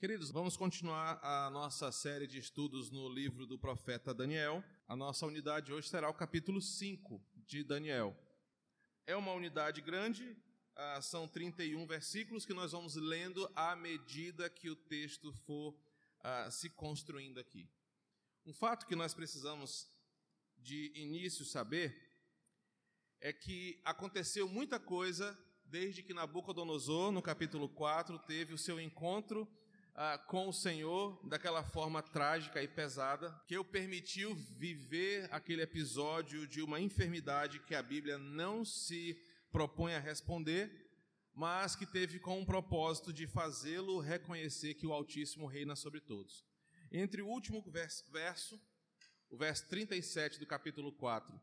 Queridos, vamos continuar a nossa série de estudos no livro do profeta Daniel. A nossa unidade hoje será o capítulo 5 de Daniel. É uma unidade grande, ah, são 31 versículos que nós vamos lendo à medida que o texto for ah, se construindo aqui. Um fato que nós precisamos de início saber é que aconteceu muita coisa desde que Nabucodonosor, no capítulo 4, teve o seu encontro ah, com o Senhor daquela forma trágica e pesada, que o permitiu viver aquele episódio de uma enfermidade que a Bíblia não se propõe a responder, mas que teve com um propósito de fazê-lo reconhecer que o Altíssimo reina sobre todos. Entre o último verso, o verso 37 do capítulo 4,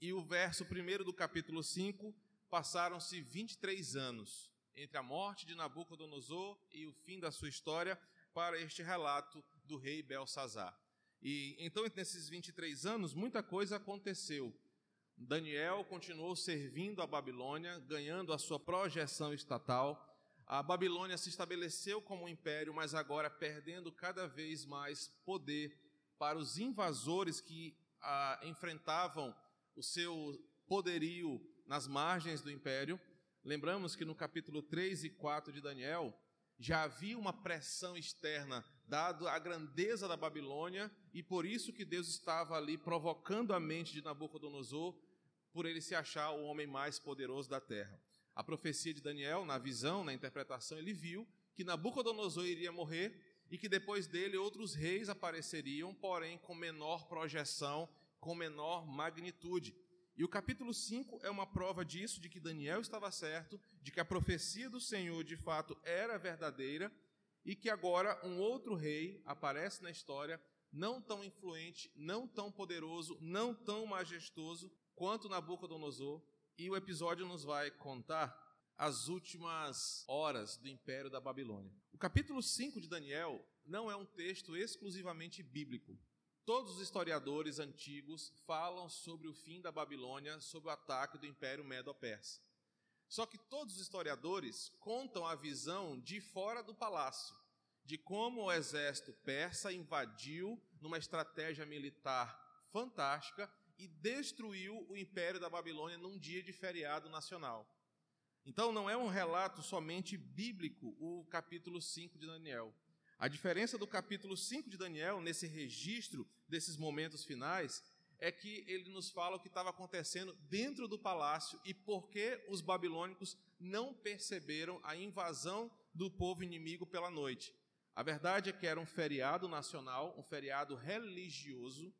e o verso 1 do capítulo 5, passaram-se 23 anos entre a morte de Nabucodonosor e o fim da sua história para este relato do rei Belsazar. E então, nesses 23 anos, muita coisa aconteceu. Daniel continuou servindo a Babilônia, ganhando a sua projeção estatal. A Babilônia se estabeleceu como um império, mas agora perdendo cada vez mais poder para os invasores que ah, enfrentavam o seu poderio nas margens do império. Lembramos que no capítulo 3 e 4 de Daniel já havia uma pressão externa dado a grandeza da Babilônia e por isso que Deus estava ali provocando a mente de Nabucodonosor por ele se achar o homem mais poderoso da terra. A profecia de Daniel, na visão, na interpretação, ele viu que Nabucodonosor iria morrer e que depois dele outros reis apareceriam, porém com menor projeção, com menor magnitude. E o capítulo 5 é uma prova disso, de que Daniel estava certo, de que a profecia do Senhor de fato era verdadeira e que agora um outro rei aparece na história, não tão influente, não tão poderoso, não tão majestoso quanto Nabucodonosor. E o episódio nos vai contar as últimas horas do império da Babilônia. O capítulo 5 de Daniel não é um texto exclusivamente bíblico. Todos os historiadores antigos falam sobre o fim da Babilônia, sobre o ataque do Império Medo-Persa. Só que todos os historiadores contam a visão de fora do palácio, de como o exército persa invadiu numa estratégia militar fantástica e destruiu o Império da Babilônia num dia de feriado nacional. Então não é um relato somente bíblico o capítulo 5 de Daniel. A diferença do capítulo 5 de Daniel, nesse registro desses momentos finais, é que ele nos fala o que estava acontecendo dentro do palácio e por que os babilônicos não perceberam a invasão do povo inimigo pela noite. A verdade é que era um feriado nacional, um feriado religioso,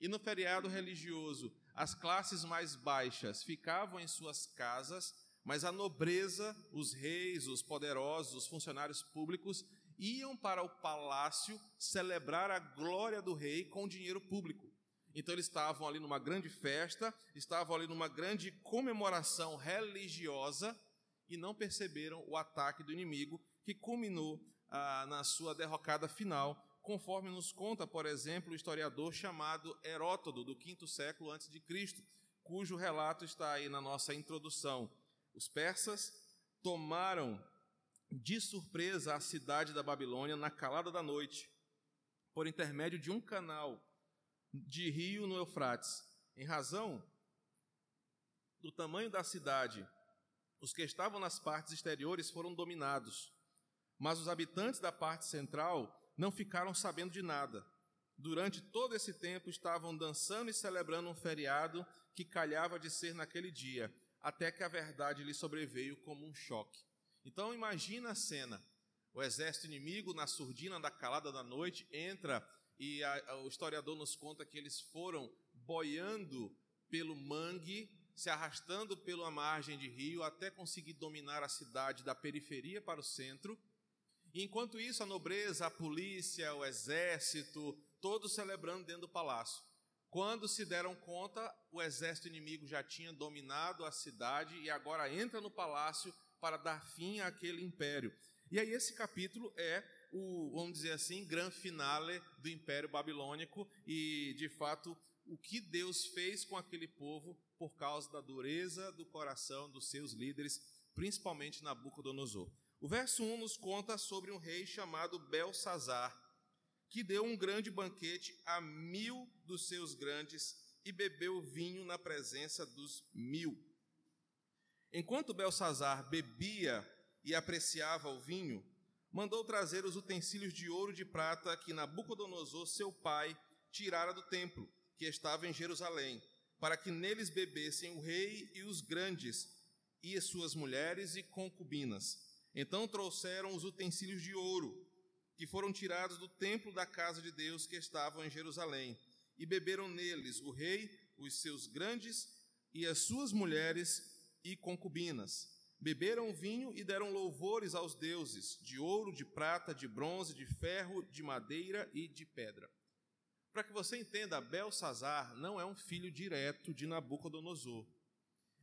e no feriado religioso as classes mais baixas ficavam em suas casas, mas a nobreza, os reis, os poderosos, os funcionários públicos iam para o palácio celebrar a glória do rei com dinheiro público. Então eles estavam ali numa grande festa, estavam ali numa grande comemoração religiosa e não perceberam o ataque do inimigo que culminou ah, na sua derrocada final, conforme nos conta, por exemplo, o historiador chamado Herótodo, do quinto século antes de Cristo, cujo relato está aí na nossa introdução. Os persas tomaram de surpresa a cidade da Babilônia na calada da noite, por intermédio de um canal de rio no Eufrates. Em razão do tamanho da cidade, os que estavam nas partes exteriores foram dominados, mas os habitantes da parte central não ficaram sabendo de nada. Durante todo esse tempo estavam dançando e celebrando um feriado que calhava de ser naquele dia, até que a verdade lhe sobreveio como um choque. Então imagina a cena: o exército inimigo na surdina da calada da noite entra e a, a, o historiador nos conta que eles foram boiando pelo mangue, se arrastando pela margem de rio até conseguir dominar a cidade da periferia para o centro. E enquanto isso, a nobreza, a polícia, o exército, todos celebrando dentro do palácio. Quando se deram conta, o exército inimigo já tinha dominado a cidade e agora entra no palácio para dar fim àquele império. E aí esse capítulo é o, vamos dizer assim, grande finale do Império Babilônico e, de fato, o que Deus fez com aquele povo por causa da dureza do coração dos seus líderes, principalmente Nabucodonosor. O verso 1 nos conta sobre um rei chamado Belsazar, que deu um grande banquete a mil dos seus grandes e bebeu vinho na presença dos mil. Enquanto Belsazar bebia e apreciava o vinho, mandou trazer os utensílios de ouro e de prata que Nabucodonosor, seu pai, tirara do templo, que estava em Jerusalém, para que neles bebessem o rei e os grandes, e as suas mulheres e concubinas. Então trouxeram os utensílios de ouro, que foram tirados do templo da casa de Deus que estavam em Jerusalém, e beberam neles o rei, os seus grandes e as suas mulheres e concubinas. Beberam vinho e deram louvores aos deuses, de ouro, de prata, de bronze, de ferro, de madeira e de pedra. Para que você entenda, Belsazar não é um filho direto de Nabucodonosor.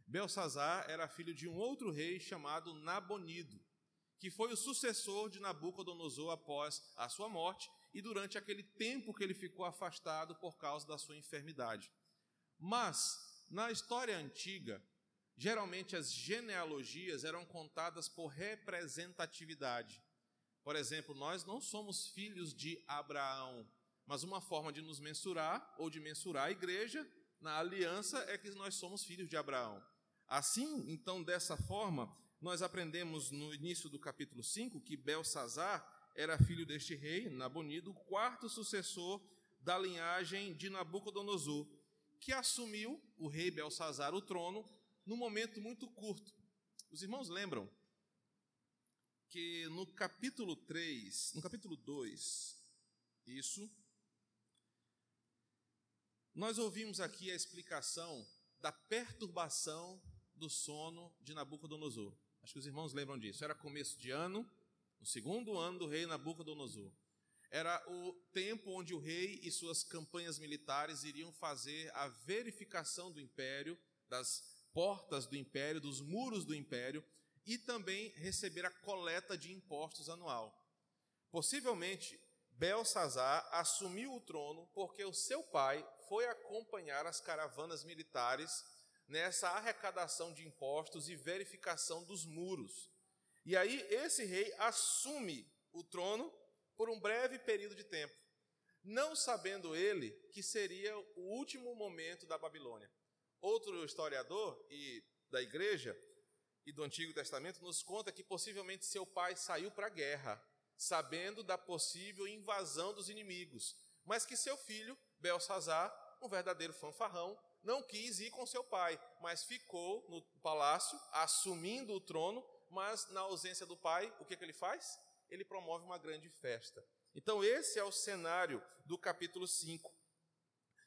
Belsazar era filho de um outro rei chamado Nabonido, que foi o sucessor de Nabucodonosor após a sua morte e durante aquele tempo que ele ficou afastado por causa da sua enfermidade. Mas, na história antiga, geralmente as genealogias eram contadas por representatividade. Por exemplo, nós não somos filhos de Abraão, mas uma forma de nos mensurar ou de mensurar a igreja na aliança é que nós somos filhos de Abraão. Assim, então, dessa forma, nós aprendemos no início do capítulo 5 que Belsazar era filho deste rei, Nabonido, quarto sucessor da linhagem de Nabucodonosor, que assumiu, o rei Belsazar, o trono num momento muito curto. Os irmãos lembram que no capítulo 3, no capítulo 2, isso, nós ouvimos aqui a explicação da perturbação do sono de Nabucodonosor. Acho que os irmãos lembram disso. Era começo de ano, no segundo ano do rei Nabucodonosor. Era o tempo onde o rei e suas campanhas militares iriam fazer a verificação do império, das portas do império, dos muros do império, e também receber a coleta de impostos anual. Possivelmente, Belsazar assumiu o trono porque o seu pai foi acompanhar as caravanas militares nessa arrecadação de impostos e verificação dos muros. E aí esse rei assume o trono por um breve período de tempo, não sabendo ele que seria o último momento da Babilônia. Outro historiador e da igreja e do Antigo Testamento nos conta que possivelmente seu pai saiu para a guerra, sabendo da possível invasão dos inimigos, mas que seu filho, Belsazar, um verdadeiro fanfarrão, não quis ir com seu pai, mas ficou no palácio, assumindo o trono, mas na ausência do pai, o que, que ele faz? Ele promove uma grande festa. Então, esse é o cenário do capítulo 5.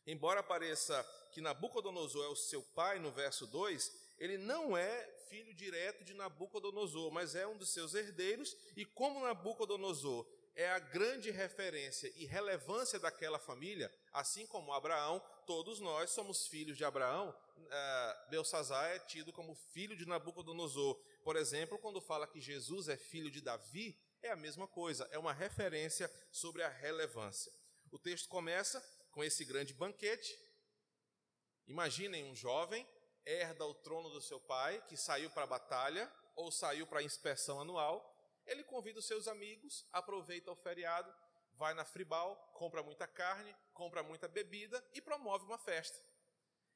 Embora pareça que Nabucodonosor é o seu pai no verso 2, ele não é filho direto de Nabucodonosor, mas é um dos seus herdeiros, e como Nabucodonosor é a grande referência e relevância daquela família, assim como Abraão, todos nós somos filhos de Abraão. Uh, Belsazar é tido como filho de Nabucodonosor. Por exemplo, quando fala que Jesus é filho de Davi, é a mesma coisa, é uma referência sobre a relevância. O texto começa com esse grande banquete. Imaginem um jovem herda o trono do seu pai, que saiu para a batalha ou saiu para a inspeção anual. Ele convida os seus amigos, aproveita o feriado, vai na Fribal, compra muita carne, compra muita bebida e promove uma festa.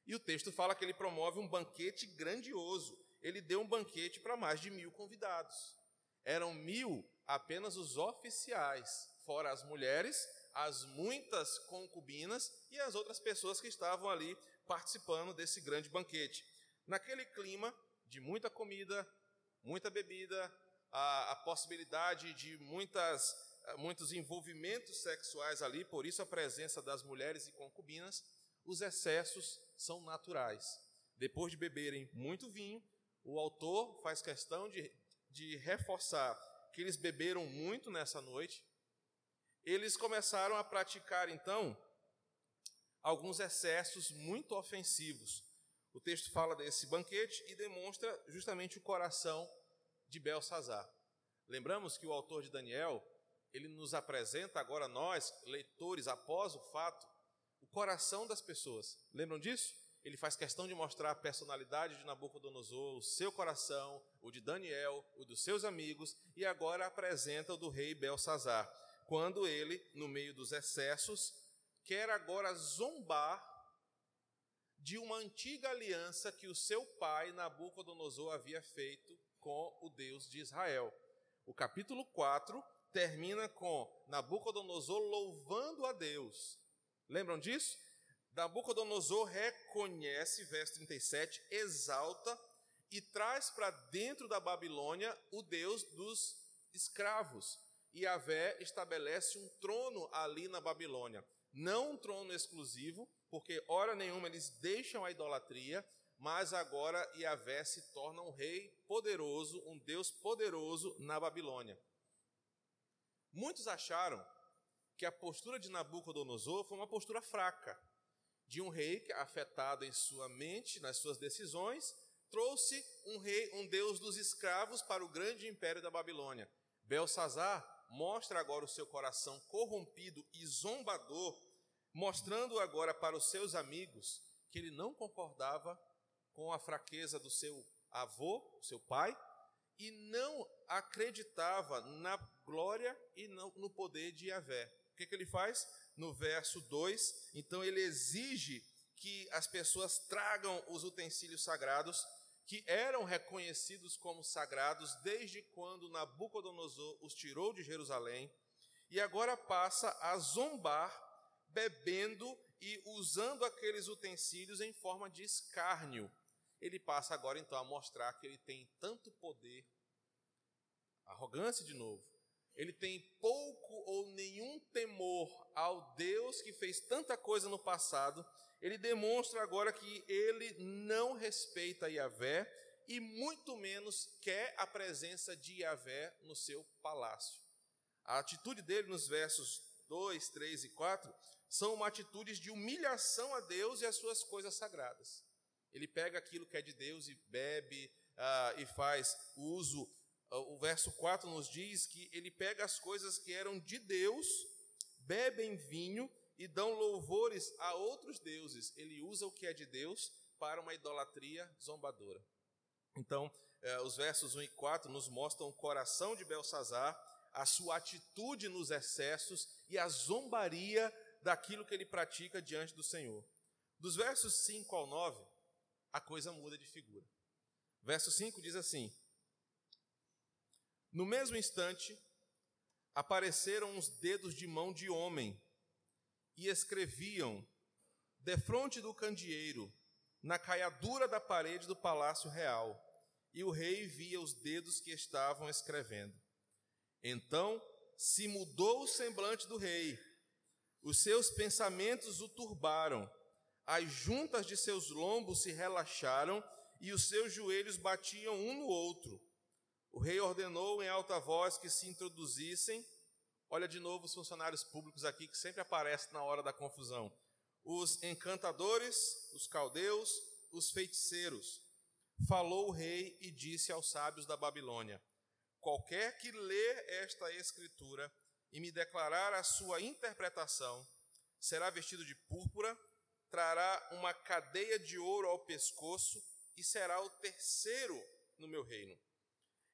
E o texto fala que ele promove um banquete grandioso. Ele deu um banquete para mais de mil convidados. Eram mil apenas os oficiais, fora as mulheres, as muitas concubinas e as outras pessoas que estavam ali participando desse grande banquete. Naquele clima de muita comida, muita bebida, a, a possibilidade de muitas eh, muitos envolvimentos sexuais ali, por isso a presença das mulheres e concubinas, os excessos são naturais. Depois de beberem muito vinho, o autor faz questão de, de reforçar que eles beberam muito nessa noite. Eles começaram a praticar, então, alguns excessos muito ofensivos. O texto fala desse banquete e demonstra justamente o coração de Belsazar. Lembramos que o autor de Daniel ele nos apresenta agora nós, leitores, após o fato, o coração das pessoas. Lembram disso? ele faz questão de mostrar a personalidade de Nabucodonosor, o seu coração, o de Daniel, o dos seus amigos, e agora apresenta o do rei Belsazar, quando ele, no meio dos excessos, quer agora zombar de uma antiga aliança que o seu pai Nabucodonosor havia feito com o Deus de Israel. O capítulo 4 termina com Nabucodonosor louvando a Deus. Lembram disso? Nabucodonosor reconhece, verso 37, exalta e traz para dentro da Babilônia o Deus dos escravos. Yahvé estabelece um trono ali na Babilônia. Não um trono exclusivo, porque hora nenhuma eles deixam a idolatria, mas agora Yahvé se torna um rei poderoso, um Deus poderoso na Babilônia. Muitos acharam que a postura de Nabucodonosor foi uma postura fraca de um rei afetado em sua mente, nas suas decisões, trouxe um rei, um deus dos escravos para o grande império da Babilônia. Belsazar mostra agora o seu coração corrompido e zombador, mostrando agora para os seus amigos que ele não concordava com a fraqueza do seu avô, seu pai, e não acreditava na glória e no poder de Yahvé. O que, que ele faz? no verso 2. Então, ele exige que as pessoas tragam os utensílios sagrados, que eram reconhecidos como sagrados desde quando Nabucodonosor os tirou de Jerusalém, e agora passa a zombar, bebendo e usando aqueles utensílios em forma de escárnio. Ele passa agora então a mostrar que ele tem tanto poder, arrogância de novo, ele tem pouco ou nenhum temor ao Deus que fez tanta coisa no passado, ele demonstra agora que ele não respeita Yahvé e muito menos quer a presença de Yahvé no seu palácio. A atitude dele nos versos 2, 3 e 4 são uma atitudes de humilhação a Deus e às suas coisas sagradas. Ele pega aquilo que é de Deus e bebe uh, e faz uso o verso 4 nos diz que ele pega as coisas que eram de Deus, bebem vinho e dão louvores a outros deuses. Ele usa o que é de Deus para uma idolatria zombadora. Então, eh, os versos 1 e 4 nos mostram o coração de Belsazar, a sua atitude nos excessos e a zombaria daquilo que ele pratica diante do Senhor. Dos versos 5 ao 9, a coisa muda de figura. Verso 5 diz assim: no mesmo instante, apareceram os dedos de mão de homem e escreviam, defronte do candeeiro, na caiadura da parede do palácio real, e o rei via os dedos que estavam escrevendo. Então se mudou o semblante do rei, os seus pensamentos o turbaram, as juntas de seus lombos se relaxaram e os seus joelhos batiam um no outro. O rei ordenou em alta voz que se introduzissem. Olha de novo os funcionários públicos aqui que sempre aparecem na hora da confusão. Os encantadores, os caldeus, os feiticeiros. Falou o rei e disse aos sábios da Babilônia: Qualquer que ler esta escritura e me declarar a sua interpretação, será vestido de púrpura, trará uma cadeia de ouro ao pescoço e será o terceiro no meu reino.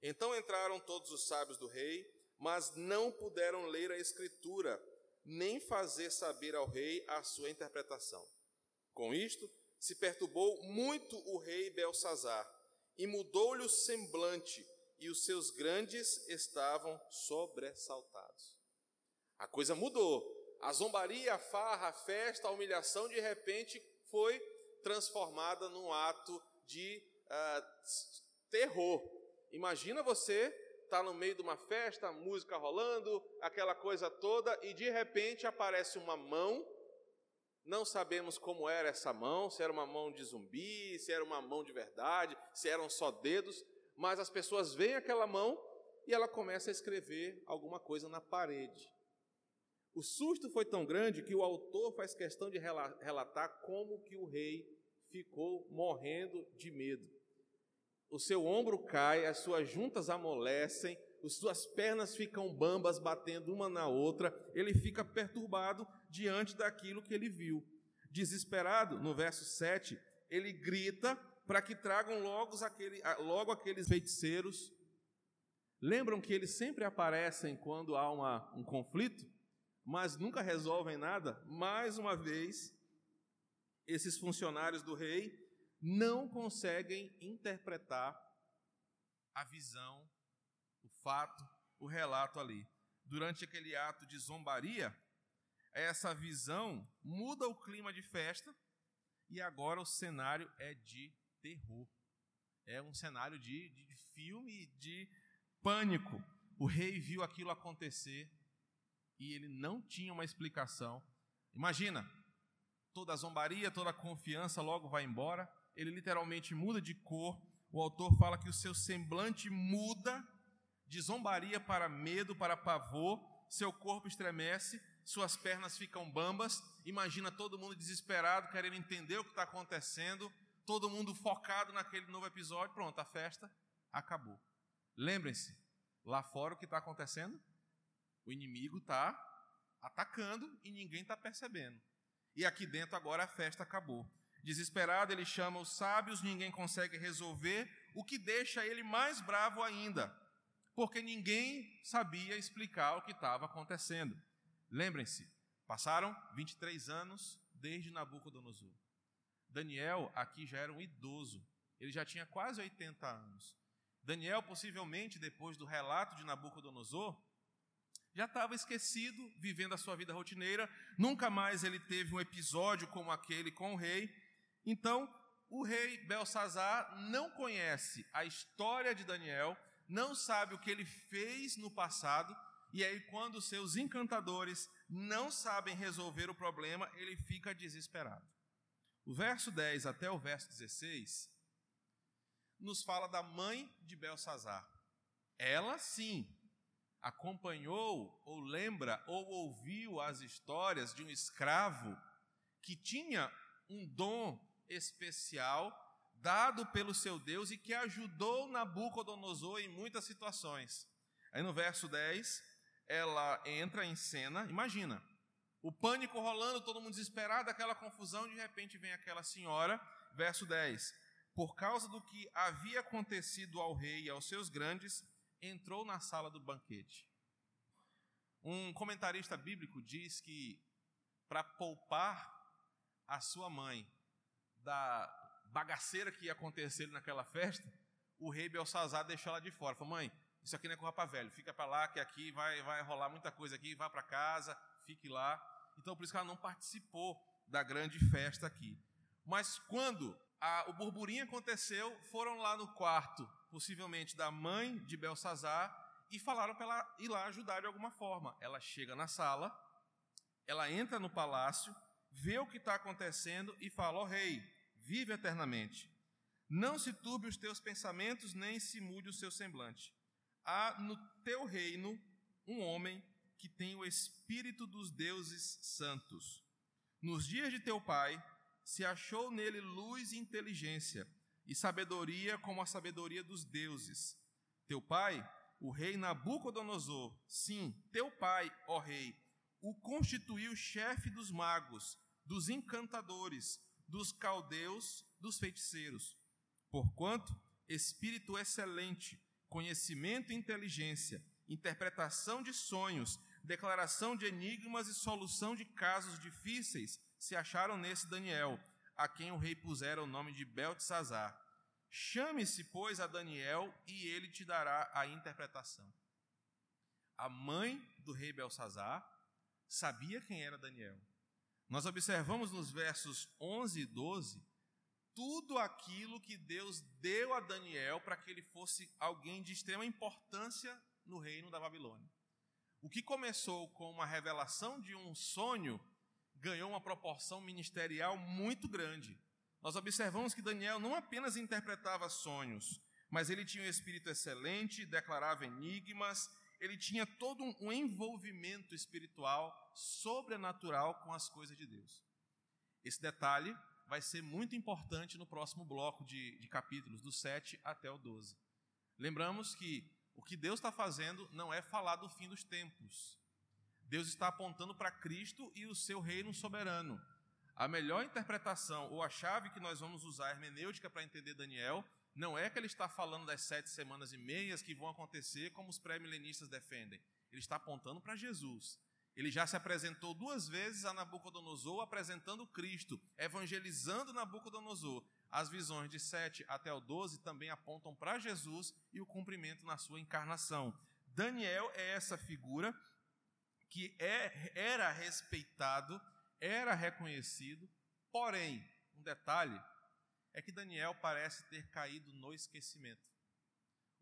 Então entraram todos os sábios do rei, mas não puderam ler a escritura, nem fazer saber ao rei a sua interpretação. Com isto, se perturbou muito o rei Belsazar, e mudou-lhe o semblante, e os seus grandes estavam sobressaltados. A coisa mudou. A zombaria, a farra, a festa, a humilhação, de repente foi transformada num ato de uh, terror. Imagina você estar tá no meio de uma festa, música rolando, aquela coisa toda, e de repente aparece uma mão. Não sabemos como era essa mão, se era uma mão de zumbi, se era uma mão de verdade, se eram só dedos, mas as pessoas veem aquela mão e ela começa a escrever alguma coisa na parede. O susto foi tão grande que o autor faz questão de relatar como que o rei ficou morrendo de medo o seu ombro cai, as suas juntas amolecem, as suas pernas ficam bambas batendo uma na outra, ele fica perturbado diante daquilo que ele viu. Desesperado, no verso 7, ele grita para que tragam logo, aquele, logo aqueles feiticeiros. Lembram que eles sempre aparecem quando há uma, um conflito, mas nunca resolvem nada? Mais uma vez, esses funcionários do rei não conseguem interpretar a visão, o fato, o relato ali. Durante aquele ato de zombaria, essa visão muda o clima de festa e agora o cenário é de terror. É um cenário de, de filme de pânico. O rei viu aquilo acontecer e ele não tinha uma explicação. Imagina, toda a zombaria, toda a confiança logo vai embora. Ele literalmente muda de cor. O autor fala que o seu semblante muda de zombaria para medo, para pavor. Seu corpo estremece suas pernas ficam bambas, imagina todo mundo desesperado, querendo entender o que está acontecendo, todo mundo focado naquele novo episódio, pronto, a festa acabou. Lembrem-se, lá fora o que está acontecendo? O inimigo está atacando e ninguém está percebendo. E aqui dentro agora a festa acabou. Desesperado, ele chama os sábios, ninguém consegue resolver, o que deixa ele mais bravo ainda, porque ninguém sabia explicar o que estava acontecendo. Lembrem-se, passaram 23 anos desde Nabucodonosor. Daniel aqui já era um idoso, ele já tinha quase 80 anos. Daniel, possivelmente, depois do relato de Nabucodonosor, já estava esquecido, vivendo a sua vida rotineira, nunca mais ele teve um episódio como aquele com o rei. Então, o rei Belsazar não conhece a história de Daniel, não sabe o que ele fez no passado, e aí, quando seus encantadores não sabem resolver o problema, ele fica desesperado. O verso 10 até o verso 16 nos fala da mãe de Belsazar. Ela sim acompanhou, ou lembra, ou ouviu as histórias de um escravo que tinha um dom especial dado pelo seu Deus e que ajudou Nabucodonosor em muitas situações. Aí no verso 10, ela entra em cena, imagina, o pânico rolando, todo mundo desesperado, aquela confusão, de repente vem aquela senhora, verso 10. Por causa do que havia acontecido ao rei e aos seus grandes, entrou na sala do banquete. Um comentarista bíblico diz que para poupar a sua mãe da bagaceira que ia acontecer naquela festa, o rei Belsazar deixou ela de fora. Falou, mãe, isso aqui não é com para velho, fica para lá, que aqui vai, vai rolar muita coisa aqui, vá para casa, fique lá. Então, por isso que ela não participou da grande festa aqui. Mas quando a, o burburinho aconteceu, foram lá no quarto, possivelmente da mãe de Belsazar, e falaram para ela ir lá ajudar de alguma forma. Ela chega na sala, ela entra no palácio, vê o que está acontecendo e fala: Ó oh, rei, vive eternamente. Não se turbe os teus pensamentos, nem se mude o seu semblante há no teu reino um homem que tem o espírito dos deuses santos. Nos dias de teu pai, se achou nele luz e inteligência, e sabedoria como a sabedoria dos deuses. Teu pai, o rei Nabucodonosor, sim, teu pai, ó rei, o constituiu chefe dos magos, dos encantadores, dos caldeus, dos feiticeiros. Porquanto, espírito excelente, conhecimento e inteligência, interpretação de sonhos, declaração de enigmas e solução de casos difíceis se acharam nesse Daniel, a quem o rei pusera o nome de Beltesazar. Chame-se, pois, a Daniel e ele te dará a interpretação. A mãe do rei Belsazar sabia quem era Daniel. Nós observamos nos versos 11 e 12 tudo aquilo que Deus deu a Daniel para que ele fosse alguém de extrema importância no reino da Babilônia. O que começou com uma revelação de um sonho ganhou uma proporção ministerial muito grande. Nós observamos que Daniel não apenas interpretava sonhos, mas ele tinha um espírito excelente, declarava enigmas, ele tinha todo um envolvimento espiritual sobrenatural com as coisas de Deus. Esse detalhe vai ser muito importante no próximo bloco de, de capítulos, do 7 até o 12. Lembramos que o que Deus está fazendo não é falar do fim dos tempos. Deus está apontando para Cristo e o seu reino soberano. A melhor interpretação, ou a chave que nós vamos usar hermenêutica para entender Daniel, não é que ele está falando das sete semanas e meias que vão acontecer como os pré-milenistas defendem. Ele está apontando para Jesus. Ele já se apresentou duas vezes a Nabucodonosor, apresentando Cristo, evangelizando Nabucodonosor. As visões de 7 até o 12 também apontam para Jesus e o cumprimento na sua encarnação. Daniel é essa figura que é, era respeitado, era reconhecido, porém, um detalhe é que Daniel parece ter caído no esquecimento.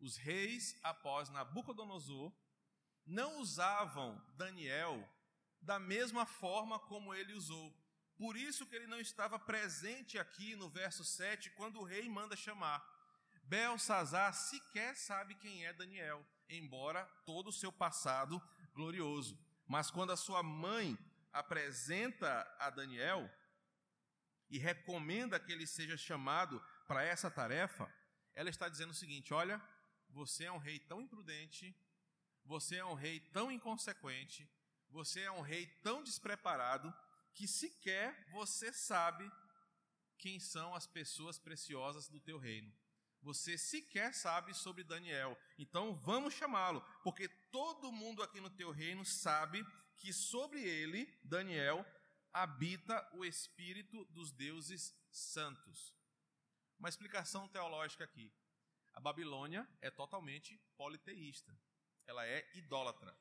Os reis, após Nabucodonosor, não usavam Daniel da mesma forma como ele usou. Por isso que ele não estava presente aqui no verso 7, quando o rei manda chamar. Belsazar sequer sabe quem é Daniel, embora todo o seu passado glorioso. Mas quando a sua mãe apresenta a Daniel e recomenda que ele seja chamado para essa tarefa, ela está dizendo o seguinte: Olha, você é um rei tão imprudente você é um rei tão inconsequente, você é um rei tão despreparado, que sequer você sabe quem são as pessoas preciosas do teu reino. Você sequer sabe sobre Daniel. Então vamos chamá-lo, porque todo mundo aqui no teu reino sabe que sobre ele, Daniel, habita o espírito dos deuses santos. Uma explicação teológica aqui. A Babilônia é totalmente politeísta ela é idólatra.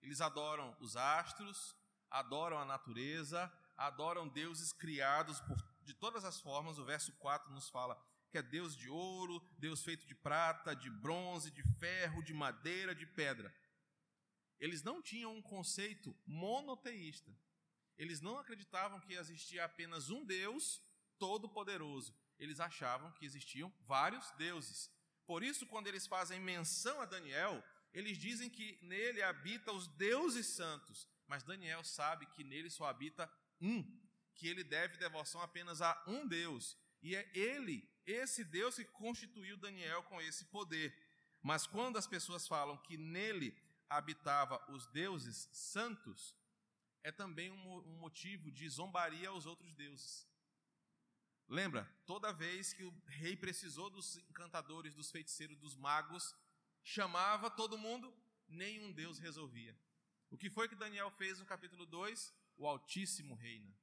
Eles adoram os astros, adoram a natureza, adoram deuses criados por, de todas as formas. O verso 4 nos fala que é Deus de ouro, Deus feito de prata, de bronze, de ferro, de madeira, de pedra. Eles não tinham um conceito monoteísta. Eles não acreditavam que existia apenas um Deus todo-poderoso. Eles achavam que existiam vários deuses. Por isso, quando eles fazem menção a Daniel, eles dizem que nele habita os deuses santos, mas Daniel sabe que nele só habita um, que ele deve devoção apenas a um Deus. E é ele, esse Deus, que constituiu Daniel com esse poder. Mas quando as pessoas falam que nele habitava os deuses santos, é também um, motivo de zombaria aos outros deuses. Lembra? Toda vez que o rei precisou dos encantadores, dos feiticeiros, dos magos, chamava todo mundo, nenhum Deus resolvia. O que foi que Daniel fez no capítulo 2? O Altíssimo reina.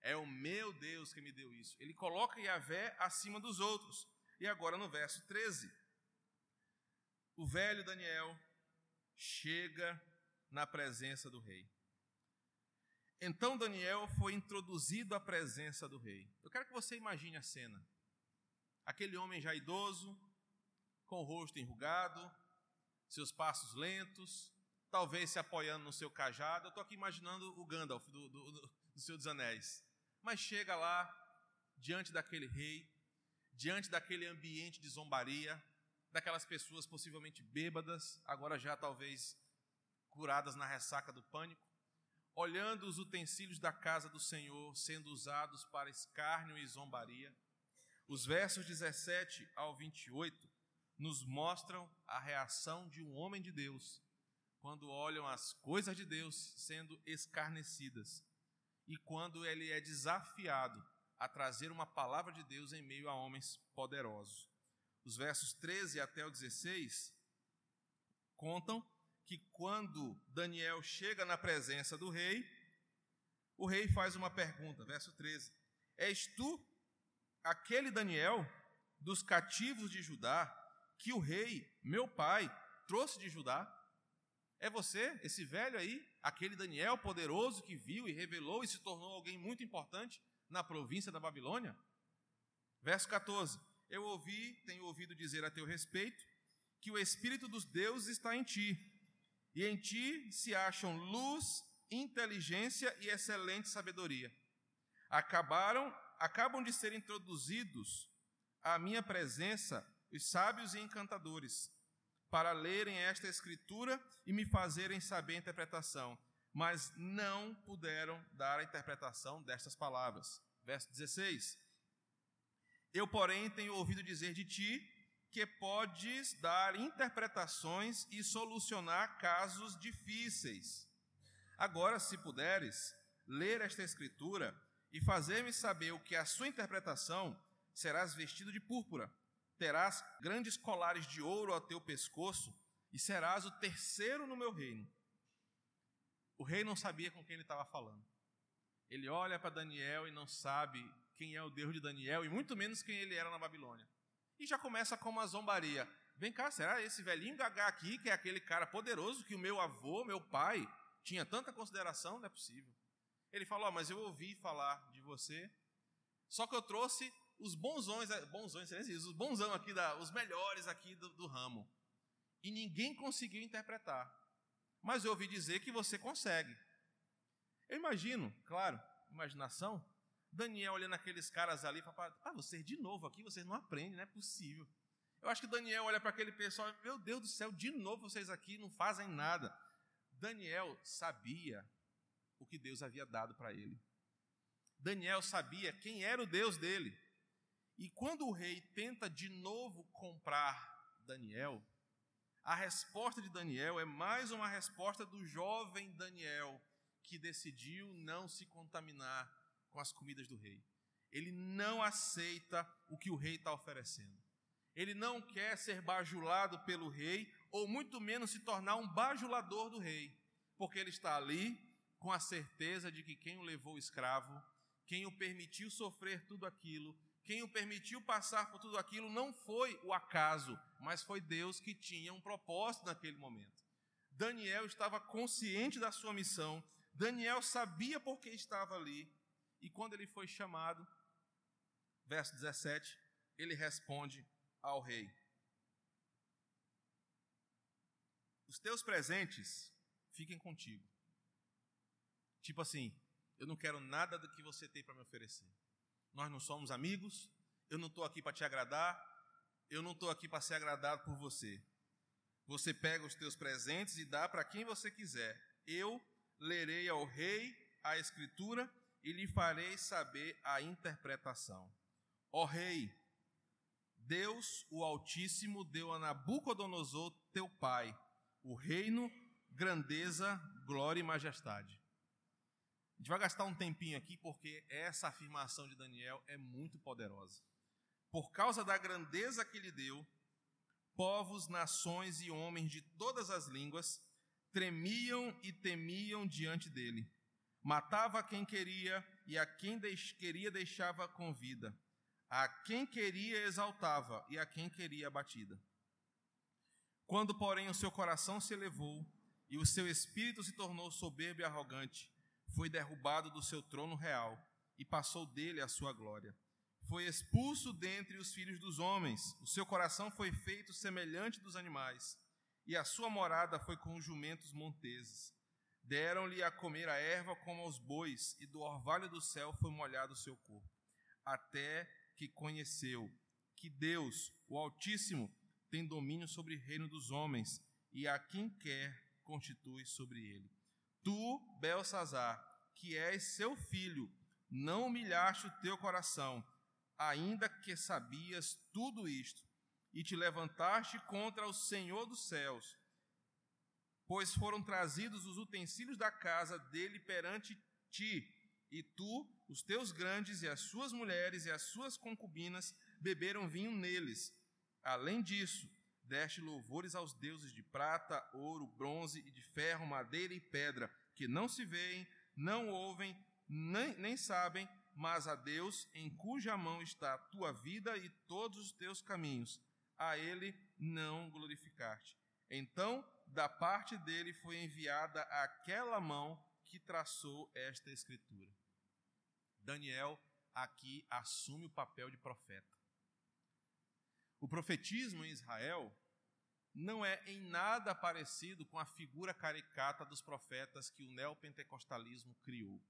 É o meu Deus que me deu isso. Ele coloca Yahvé acima dos outros. E agora no verso 13, o velho Daniel chega na presença do rei. Então Daniel foi introduzido à presença do rei. Eu quero que você imagine a cena. Aquele homem já idoso, com o rosto enrugado, seus passos lentos, talvez se apoiando no seu cajado. Eu estou aqui imaginando o Gandalf do, do, do Senhor dos Anéis. Mas chega lá, diante daquele rei, diante daquele ambiente de zombaria, daquelas pessoas possivelmente bêbadas, agora já talvez curadas na ressaca do pânico, olhando os utensílios da casa do Senhor sendo usados para escárnio e zombaria. Os versos 17 ao 28 nos mostram a reação de um homem de Deus quando olham as coisas de Deus sendo escarnecidas e quando ele é desafiado a trazer uma palavra de Deus em meio a homens poderosos. Os versos 13 até o 16 contam que quando Daniel chega na presença do rei, o rei faz uma pergunta, verso 13: És tu aquele Daniel dos cativos de Judá que o rei, meu pai, trouxe de Judá? É você, esse velho aí, aquele Daniel poderoso que viu e revelou e se tornou alguém muito importante na província da Babilônia? Verso 14: Eu ouvi, tenho ouvido dizer a teu respeito, que o Espírito dos deuses está em ti, e em ti se acham luz, inteligência e excelente sabedoria. Acabaram, acabam de ser introduzidos à minha presença os sábios e encantadores, para lerem esta escritura e me fazerem saber a interpretação, mas não puderam dar a interpretação destas palavras. Verso 16: Eu, porém, tenho ouvido dizer de ti que podes dar interpretações e solucionar casos difíceis. Agora, se puderes, ler esta escritura e fazer-me saber o que é a sua interpretação, serás vestido de púrpura, terás grandes colares de ouro ao teu pescoço e serás o terceiro no meu reino. O rei não sabia com quem ele estava falando. Ele olha para Daniel e não sabe quem é o Deus de Daniel e muito menos quem ele era na Babilônia. E já começa com uma zombaria. Vem cá, será esse velhinho gagá aqui, que é aquele cara poderoso que o meu avô, meu pai, tinha tanta consideração? Não é possível. Ele falou: oh, Mas eu ouvi falar de você, só que eu trouxe os bonzões, é, bonzões, os bonzão aqui, da, os melhores aqui do, do ramo. E ninguém conseguiu interpretar. Mas eu ouvi dizer que você consegue. Eu imagino, claro, imaginação, Daniel olhando aqueles caras ali e fala: Ah, vocês de novo aqui, vocês não aprendem, não é possível. Eu acho que Daniel olha para aquele pessoal, meu Deus do céu, de novo vocês aqui não fazem nada. Daniel sabia o que Deus havia dado para ele. Daniel sabia quem era o Deus dele. E quando o rei tenta de novo comprar Daniel, a resposta de Daniel é mais uma resposta do jovem Daniel, que decidiu não se contaminar com as comidas do rei. Ele não aceita o que o rei está oferecendo. Ele não quer ser bajulado pelo rei, ou muito menos se tornar um bajulador do rei, porque ele está ali com a certeza de que quem o levou escravo, quem o permitiu sofrer tudo aquilo, quem o permitiu passar por tudo aquilo não foi o acaso, mas foi Deus que tinha um propósito naquele momento. Daniel estava consciente da sua missão, Daniel sabia por que estava ali, e quando ele foi chamado, verso 17, ele responde ao rei: Os teus presentes fiquem contigo. Tipo assim, eu não quero nada do que você tem para me oferecer. Nós não somos amigos, eu não estou aqui para te agradar, eu não estou aqui para ser agradado por você. Você pega os teus presentes e dá para quem você quiser. Eu lerei ao rei a escritura e lhe farei saber a interpretação. Ó rei, Deus, o Altíssimo, deu a Nabucodonosor, teu pai, o reino, grandeza, glória e majestade. A gente vai gastar um tempinho aqui porque essa afirmação de Daniel é muito poderosa. Por causa da grandeza que lhe deu, povos, nações e homens de todas as línguas tremiam e temiam diante dele. Matava quem queria e a quem queria deixava com vida a quem queria exaltava e a quem queria abatida. Quando, porém, o seu coração se elevou e o seu espírito se tornou soberbo e arrogante, foi derrubado do seu trono real e passou dele a sua glória. Foi expulso dentre os filhos dos homens, o seu coração foi feito semelhante dos animais, e a sua morada foi com os jumentos monteses. Deram-lhe a comer a erva como aos bois, e do orvalho do céu foi molhado o seu corpo, até que conheceu que Deus, o Altíssimo, tem domínio sobre o reino dos homens e a quem quer constitui sobre ele. Tu, Belsazar, que és seu filho, não humilhaste o teu coração, ainda que sabias tudo isto, e te levantaste contra o Senhor dos céus, pois foram trazidos os utensílios da casa dele perante ti, e tu, os teus grandes e as suas mulheres e as suas concubinas beberam vinho neles. Além disso, deste louvores aos deuses de prata, ouro, bronze e de ferro, madeira e pedra, que não se veem, não ouvem, nem, nem sabem, mas a Deus, em cuja mão está a tua vida e todos os teus caminhos, a ele não glorificaste. Então, da parte dele foi enviada aquela mão que traçou esta escritura. Daniel aqui assume o papel de profeta. O profetismo em Israel não é em nada parecido com a figura caricata dos profetas que o neopentecostalismo criou.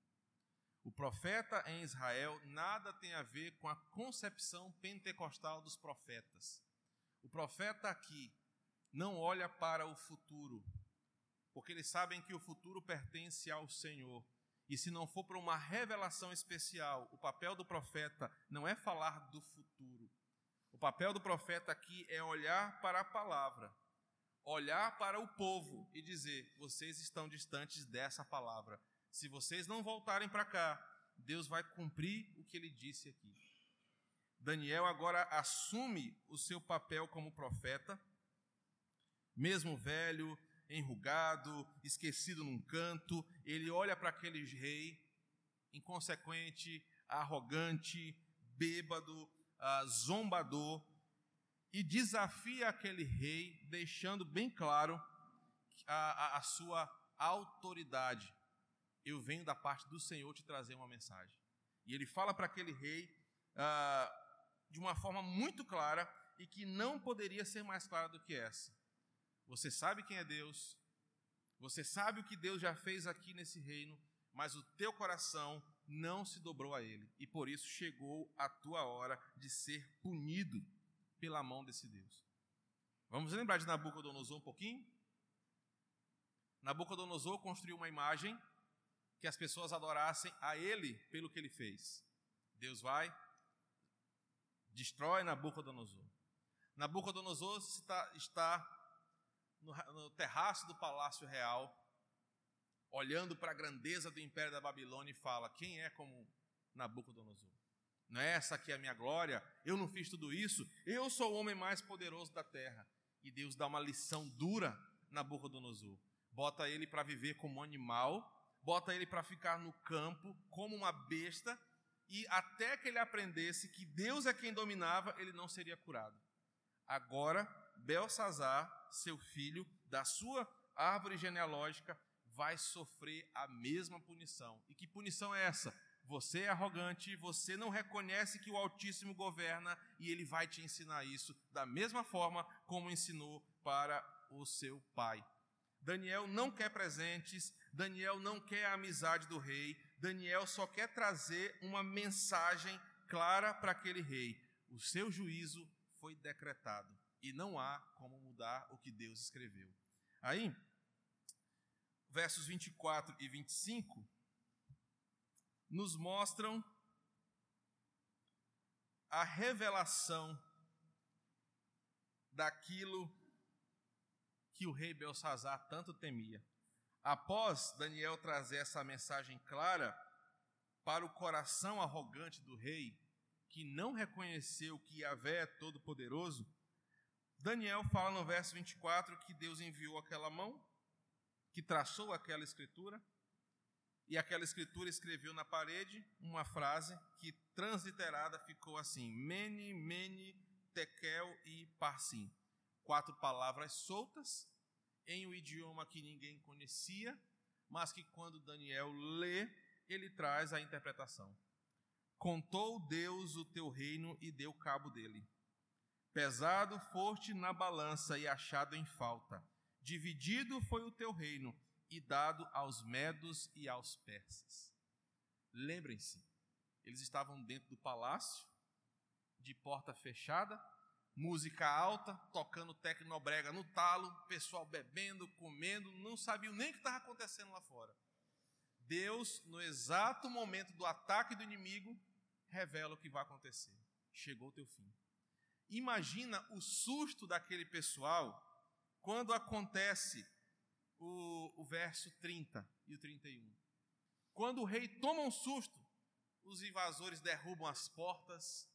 O profeta em Israel nada tem a ver com a concepção pentecostal dos profetas. O profeta aqui não olha para o futuro, porque eles sabem que o futuro pertence ao Senhor e se não for para uma revelação especial, o papel do profeta não é falar do futuro. O papel do profeta aqui é olhar para a palavra, olhar para o povo e dizer: vocês estão distantes dessa palavra. Se vocês não voltarem para cá, Deus vai cumprir o que ele disse aqui. Daniel agora assume o seu papel como profeta, mesmo velho, enrugado, esquecido num canto, ele olha para aquele rei, inconsequente, arrogante, bêbado, ah, zombador, e desafia aquele rei, deixando bem claro a, a, a sua autoridade. Eu venho da parte do Senhor te trazer uma mensagem. E ele fala para aquele rei ah, de uma forma muito clara e que não poderia ser mais clara do que essa. Você sabe quem é Deus, você sabe o que Deus já fez aqui nesse reino, mas o teu coração não se dobrou a ele, e por isso chegou a tua hora de ser punido pela mão desse Deus. Vamos lembrar de Nabucodonosor um pouquinho? Nabucodonosor construiu uma imagem que as pessoas adorassem a ele pelo que ele fez. Deus vai, destrói Nabucodonosor. Nabucodonosor está, está no, no terraço do palácio real, olhando para a grandeza do império da Babilônia e fala: Quem é como Nabucodonosor? Não é essa aqui a minha glória? Eu não fiz tudo isso? Eu sou o homem mais poderoso da terra. E Deus dá uma lição dura na Nabucodonosor. Bota ele para viver como animal, bota ele para ficar no campo como uma besta, e até que ele aprendesse que Deus é quem dominava, ele não seria curado. Agora, Belsazar, seu filho, da sua árvore genealógica, vai sofrer a mesma punição. E que punição é essa? Você é arrogante, você não reconhece que o Altíssimo governa e ele vai te ensinar isso da mesma forma como ensinou para o seu pai. Daniel não quer presentes, Daniel não quer a amizade do rei, Daniel só quer trazer uma mensagem clara para aquele rei. O seu juízo foi decretado e não há como mudar o que Deus escreveu. Aí, versos 24 e 25 nos mostram a revelação daquilo que o rei Belsazar tanto temia. Após Daniel trazer essa mensagem clara para o coração arrogante do rei, que não reconheceu que Yahvé é todo-poderoso, Daniel fala no verso 24 que Deus enviou aquela mão, que traçou aquela escritura, e aquela escritura escreveu na parede uma frase que transliterada ficou assim: Mene, Mene, Tekel e Parsim. Quatro palavras soltas em um idioma que ninguém conhecia, mas que quando Daniel lê, ele traz a interpretação. Contou Deus o teu reino e deu cabo dele. Pesado foste na balança e achado em falta. Dividido foi o teu reino e dado aos medos e aos persas. Lembrem-se, eles estavam dentro do palácio, de porta fechada, música alta, tocando tecnobrega no talo, pessoal bebendo, comendo, não sabiam nem o que estava acontecendo lá fora. Deus, no exato momento do ataque do inimigo, revela o que vai acontecer. Chegou o teu fim. Imagina o susto daquele pessoal quando acontece o, o verso 30 e o 31. Quando o rei toma um susto, os invasores derrubam as portas,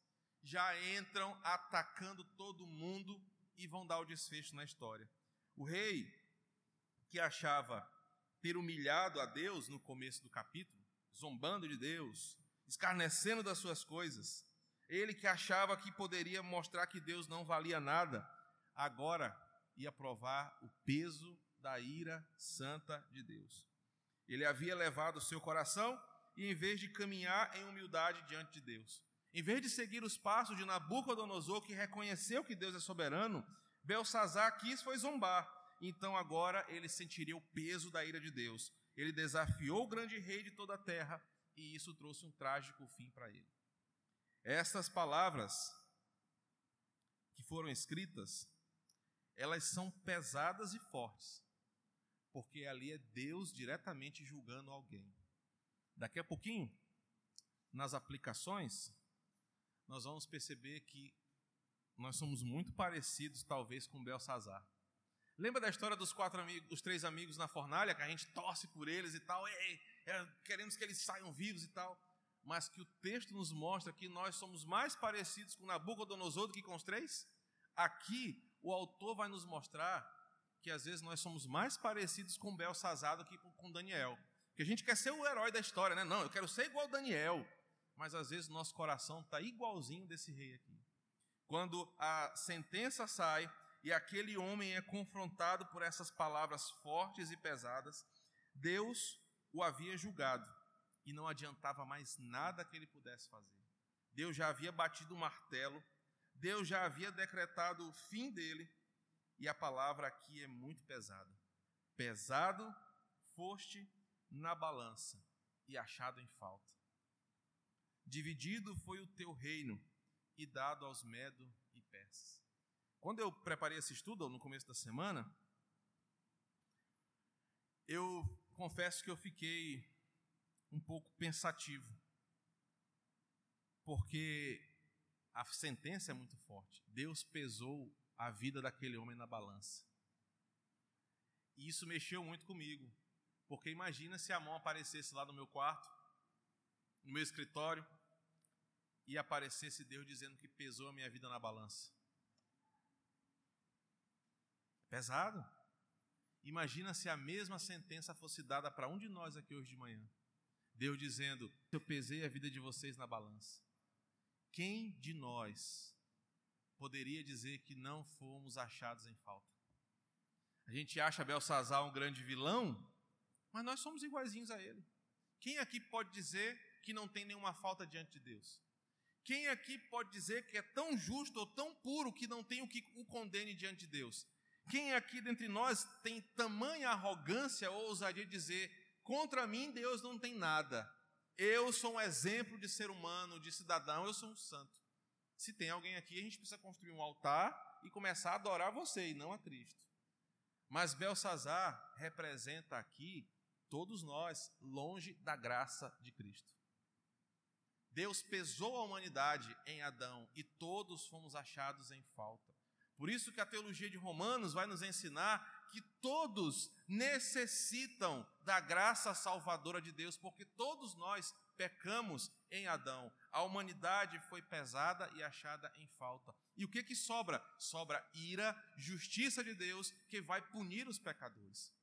já entram atacando todo mundo e vão dar o desfecho na história. O rei, que achava ter humilhado a Deus no começo do capítulo, zombando de Deus, escarnecendo das suas coisas, ele que achava que poderia mostrar que Deus não valia nada, agora ia provar o peso da ira santa de Deus. Ele havia levado o seu coração e, em vez de caminhar em humildade diante de Deus, em vez de seguir os passos de Nabucodonosor, que reconheceu que Deus é soberano, Belsazar quis foi zombar. Então agora ele sentiria o peso da ira de Deus. Ele desafiou o grande rei de toda a terra e isso trouxe um trágico fim para ele. Estas palavras que foram escritas, elas são pesadas e fortes porque ali é Deus diretamente julgando alguém. Daqui a pouquinho, nas aplicações, nós vamos perceber que nós somos muito parecidos, talvez, com Belsazar. Lembra da história dos quatro amigos, os três amigos na fornalha, que a gente torce por eles e tal, ei, é, queremos que eles saiam vivos e tal. Mas que o texto nos mostra que nós somos mais parecidos com Nabucodonosor do que com os três? Aqui, o autor vai nos mostrar que às vezes nós somos mais parecidos com Belsazar do que com Daniel. Que a gente quer ser o herói da história, né? Não, eu quero ser igual Daniel. Mas às vezes nosso coração está igualzinho desse rei aqui. Quando a sentença sai e aquele homem é confrontado por essas palavras fortes e pesadas, Deus o havia julgado e não adiantava mais nada que ele pudesse fazer. Deus já havia batido o martelo, Deus já havia decretado o fim dele, e a palavra aqui é muito pesada. Pesado foste na balança e achado em falta. Dividido foi o teu reino e dado aos Medo e Persas. Quando eu preparei esse estudo, no começo da semana, eu confesso que eu fiquei um pouco pensativo, porque a sentença é muito forte. Deus pesou a vida daquele homem na balança. E isso mexeu muito comigo, porque imagina se a mão aparecesse lá no meu quarto, no meu escritório, e aparecesse Deus dizendo que pesou a minha vida na balança. Pesado. Imagina se a mesma sentença fosse dada para um de nós aqui hoje de manhã. Deus dizendo: Eu pesei a vida de vocês na balança. Quem de nós poderia dizer que não fomos achados em falta? A gente acha Belsazar um grande vilão, mas nós somos iguaizinhos a ele. Quem aqui pode dizer que não tem nenhuma falta diante de Deus? Quem aqui pode dizer que é tão justo ou tão puro que não tem o que o condene diante de Deus? Quem aqui dentre nós tem tamanha arrogância ou ousadia dizer: contra mim Deus não tem nada? Eu sou um exemplo de ser humano, de cidadão, eu sou um santo. Se tem alguém aqui, a gente precisa construir um altar e começar a adorar você e não a Cristo. Mas Belsazar representa aqui todos nós longe da graça de Cristo. Deus pesou a humanidade em Adão e todos fomos achados em falta. Por isso que a teologia de Romanos vai nos ensinar que todos necessitam da graça salvadora de Deus, porque todos nós pecamos em Adão. A humanidade foi pesada e achada em falta. E o que que sobra? Sobra ira, justiça de Deus que vai punir os pecadores.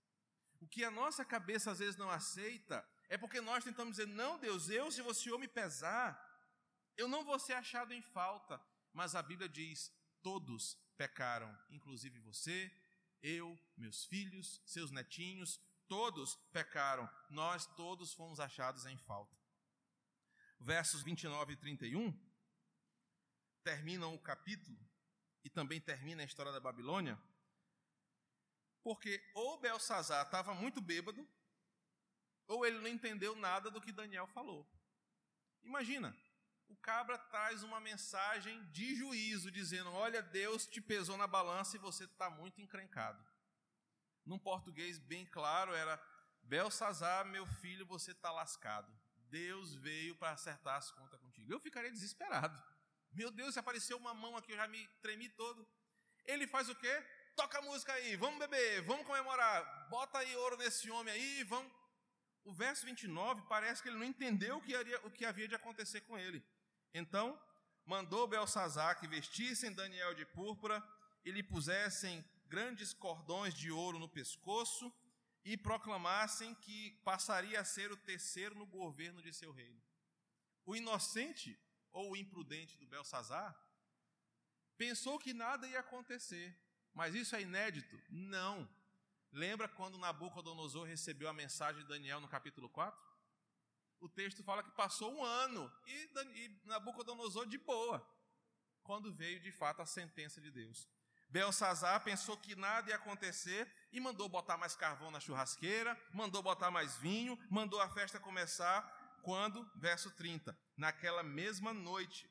O que a nossa cabeça às vezes não aceita é porque nós tentamos dizer: "Não, Deus, eu se você me pesar, eu não vou ser achado em falta". Mas a Bíblia diz: "Todos pecaram, inclusive você, eu, meus filhos, seus netinhos, todos pecaram, nós todos fomos achados em falta. Versos 29 e 31 terminam o capítulo e também termina a história da Babilônia, porque ou Belsazar estava muito bêbado, ou ele não entendeu nada do que Daniel falou. Imagina, o cabra traz uma mensagem de juízo, dizendo: Olha, Deus te pesou na balança e você está muito encrencado. Num português bem claro, era: Belsazar, meu filho, você está lascado. Deus veio para acertar as contas contigo. Eu ficaria desesperado. Meu Deus, se apareceu uma mão aqui, eu já me tremi todo. Ele faz o quê? Toca a música aí, vamos beber, vamos comemorar, bota aí ouro nesse homem aí, vamos. O verso 29 parece que ele não entendeu o que, haria, o que havia de acontecer com ele. Então, mandou Belsazar que vestissem Daniel de púrpura e lhe pusessem grandes cordões de ouro no pescoço e proclamassem que passaria a ser o terceiro no governo de seu reino. O inocente ou o imprudente do Belsazar pensou que nada ia acontecer, mas isso é inédito? Não. Lembra quando Nabucodonosor recebeu a mensagem de Daniel no capítulo 4? O texto fala que passou um ano e, Nabucodonosor de boa, quando veio de fato a sentença de Deus. Belsazar pensou que nada ia acontecer e mandou botar mais carvão na churrasqueira, mandou botar mais vinho, mandou a festa começar. Quando, verso 30, naquela mesma noite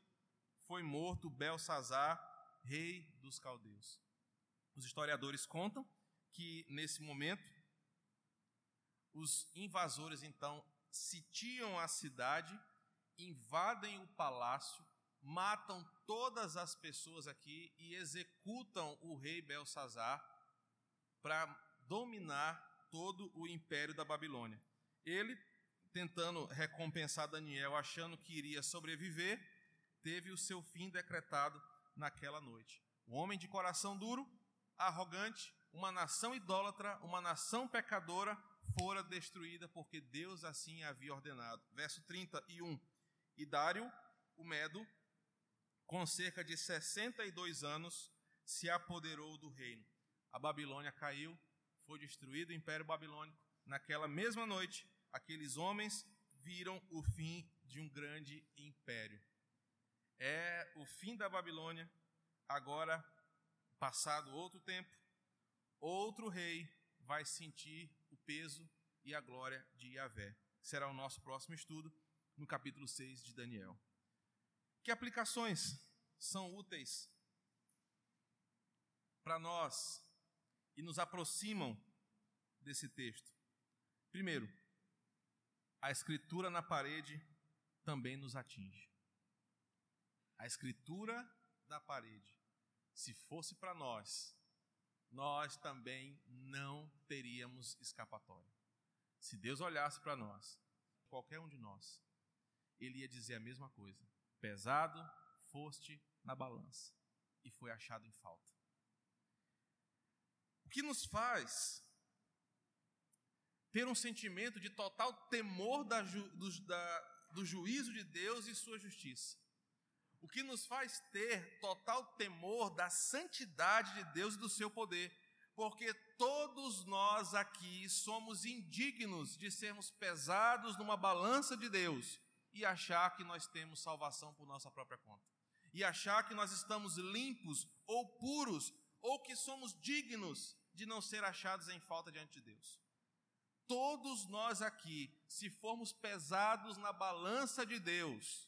foi morto Belsazar, rei dos caldeus. Os historiadores contam que nesse momento os invasores então sitiam a cidade, invadem o palácio, matam todas as pessoas aqui e executam o rei Belsazar para dominar todo o império da Babilônia. Ele tentando recompensar Daniel, achando que iria sobreviver, teve o seu fim decretado naquela noite. O homem de coração duro, arrogante, uma nação idólatra, uma nação pecadora, fora destruída porque Deus assim havia ordenado. Verso 31. E Dário, o Medo, com cerca de 62 anos, se apoderou do reino. A Babilônia caiu, foi destruído o Império Babilônico. Naquela mesma noite, aqueles homens viram o fim de um grande império. É o fim da Babilônia, agora, passado outro tempo, outro rei vai sentir peso e a glória de Yahvé. Será o nosso próximo estudo no capítulo 6 de Daniel. Que aplicações são úteis para nós e nos aproximam desse texto? Primeiro, a escritura na parede também nos atinge. A escritura da parede, se fosse para nós, nós também não teríamos escapatória. Se Deus olhasse para nós, qualquer um de nós, ele ia dizer a mesma coisa: pesado foste na balança e foi achado em falta. O que nos faz ter um sentimento de total temor da ju, do, da, do juízo de Deus e sua justiça. O que nos faz ter total temor da santidade de Deus e do seu poder. Porque todos nós aqui somos indignos de sermos pesados numa balança de Deus e achar que nós temos salvação por nossa própria conta. E achar que nós estamos limpos ou puros ou que somos dignos de não ser achados em falta diante de Deus. Todos nós aqui, se formos pesados na balança de Deus,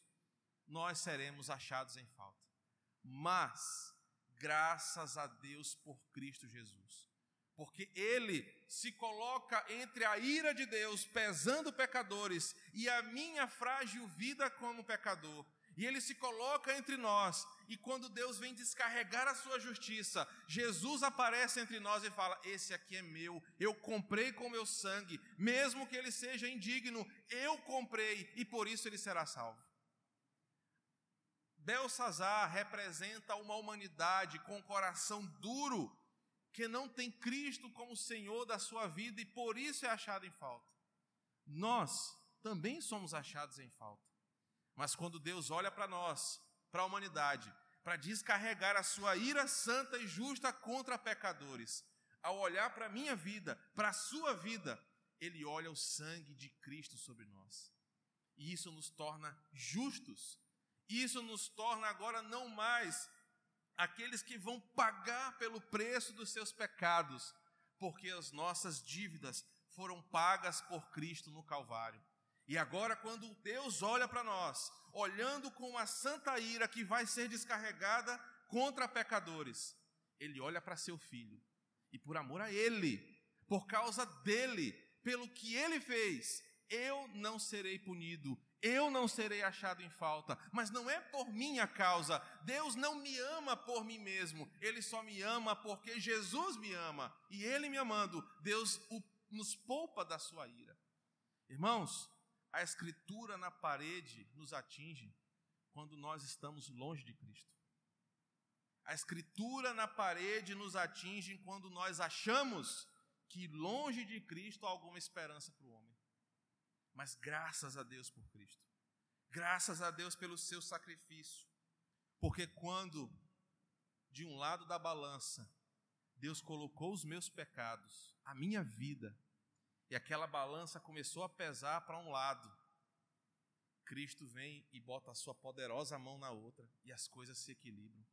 nós seremos achados em falta. Mas, graças a Deus por Cristo Jesus, porque Ele se coloca entre a ira de Deus, pesando pecadores, e a minha frágil vida como pecador, e Ele se coloca entre nós, e quando Deus vem descarregar a sua justiça, Jesus aparece entre nós e fala: Esse aqui é meu, eu comprei com meu sangue, mesmo que ele seja indigno, eu comprei, e por isso ele será salvo. Belsazar representa uma humanidade com coração duro, que não tem Cristo como Senhor da sua vida e por isso é achado em falta. Nós também somos achados em falta. Mas quando Deus olha para nós, para a humanidade, para descarregar a sua ira santa e justa contra pecadores, ao olhar para a minha vida, para a sua vida, ele olha o sangue de Cristo sobre nós. E isso nos torna justos isso nos torna agora não mais aqueles que vão pagar pelo preço dos seus pecados, porque as nossas dívidas foram pagas por Cristo no Calvário. E agora, quando Deus olha para nós, olhando com a santa ira que vai ser descarregada contra pecadores, Ele olha para seu filho, e por amor a Ele, por causa dele, pelo que ele fez, eu não serei punido, eu não serei achado em falta, mas não é por minha causa. Deus não me ama por mim mesmo, Ele só me ama porque Jesus me ama. E Ele me amando, Deus o, nos poupa da sua ira. Irmãos, a Escritura na parede nos atinge quando nós estamos longe de Cristo. A Escritura na parede nos atinge quando nós achamos que longe de Cristo há alguma esperança para o homem. Mas graças a Deus por Cristo. Graças a Deus pelo seu sacrifício. Porque quando de um lado da balança Deus colocou os meus pecados, a minha vida, e aquela balança começou a pesar para um lado, Cristo vem e bota a sua poderosa mão na outra e as coisas se equilibram.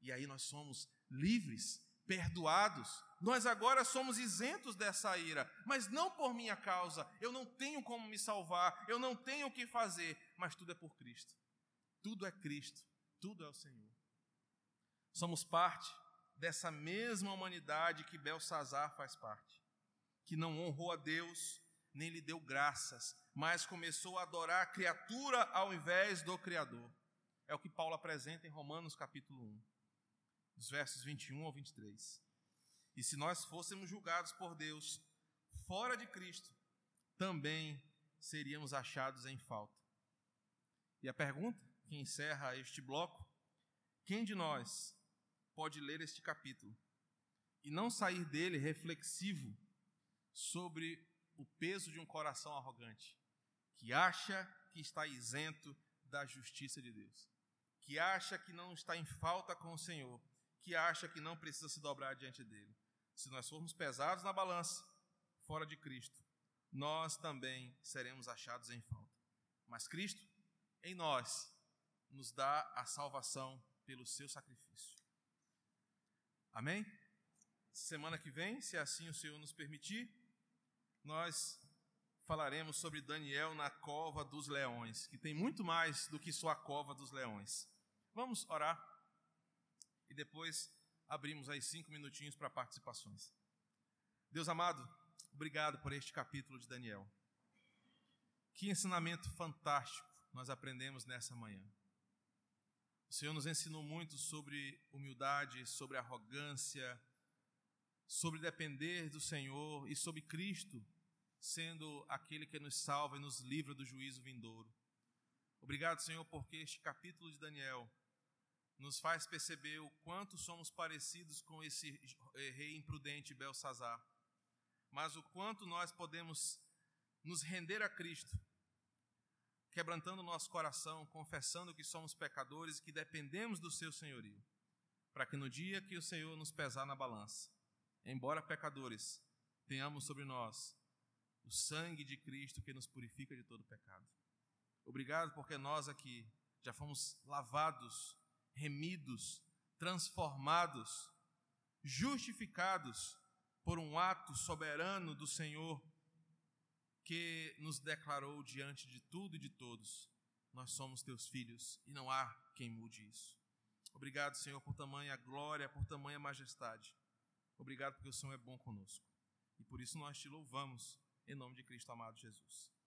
E aí nós somos livres perdoados. Nós agora somos isentos dessa ira, mas não por minha causa. Eu não tenho como me salvar, eu não tenho o que fazer, mas tudo é por Cristo. Tudo é Cristo, tudo é o Senhor. Somos parte dessa mesma humanidade que Belsazar faz parte, que não honrou a Deus, nem lhe deu graças, mas começou a adorar a criatura ao invés do Criador. É o que Paulo apresenta em Romanos capítulo 1 dos versos 21 ao 23. E se nós fôssemos julgados por Deus fora de Cristo, também seríamos achados em falta. E a pergunta que encerra este bloco: quem de nós pode ler este capítulo e não sair dele reflexivo sobre o peso de um coração arrogante, que acha que está isento da justiça de Deus, que acha que não está em falta com o Senhor, que acha que não precisa se dobrar diante dele. Se nós formos pesados na balança, fora de Cristo, nós também seremos achados em falta. Mas Cristo, em nós, nos dá a salvação pelo seu sacrifício. Amém? Semana que vem, se assim o Senhor nos permitir, nós falaremos sobre Daniel na cova dos leões, que tem muito mais do que só a cova dos leões. Vamos orar e depois abrimos aí cinco minutinhos para participações. Deus amado, obrigado por este capítulo de Daniel. Que ensinamento fantástico nós aprendemos nessa manhã. O Senhor nos ensinou muito sobre humildade, sobre arrogância, sobre depender do Senhor e sobre Cristo sendo aquele que nos salva e nos livra do juízo vindouro. Obrigado, Senhor, porque este capítulo de Daniel nos faz perceber o quanto somos parecidos com esse rei imprudente Belsazar, mas o quanto nós podemos nos render a Cristo, quebrantando nosso coração, confessando que somos pecadores e que dependemos do seu senhorio, para que no dia que o Senhor nos pesar na balança, embora pecadores, tenhamos sobre nós o sangue de Cristo que nos purifica de todo pecado. Obrigado porque nós aqui já fomos lavados, remidos, transformados, justificados por um ato soberano do Senhor que nos declarou diante de tudo e de todos: nós somos teus filhos e não há quem mude isso. Obrigado, Senhor, por tamanha glória, por tamanha majestade. Obrigado porque o Senhor é bom conosco. E por isso nós te louvamos, em nome de Cristo amado Jesus.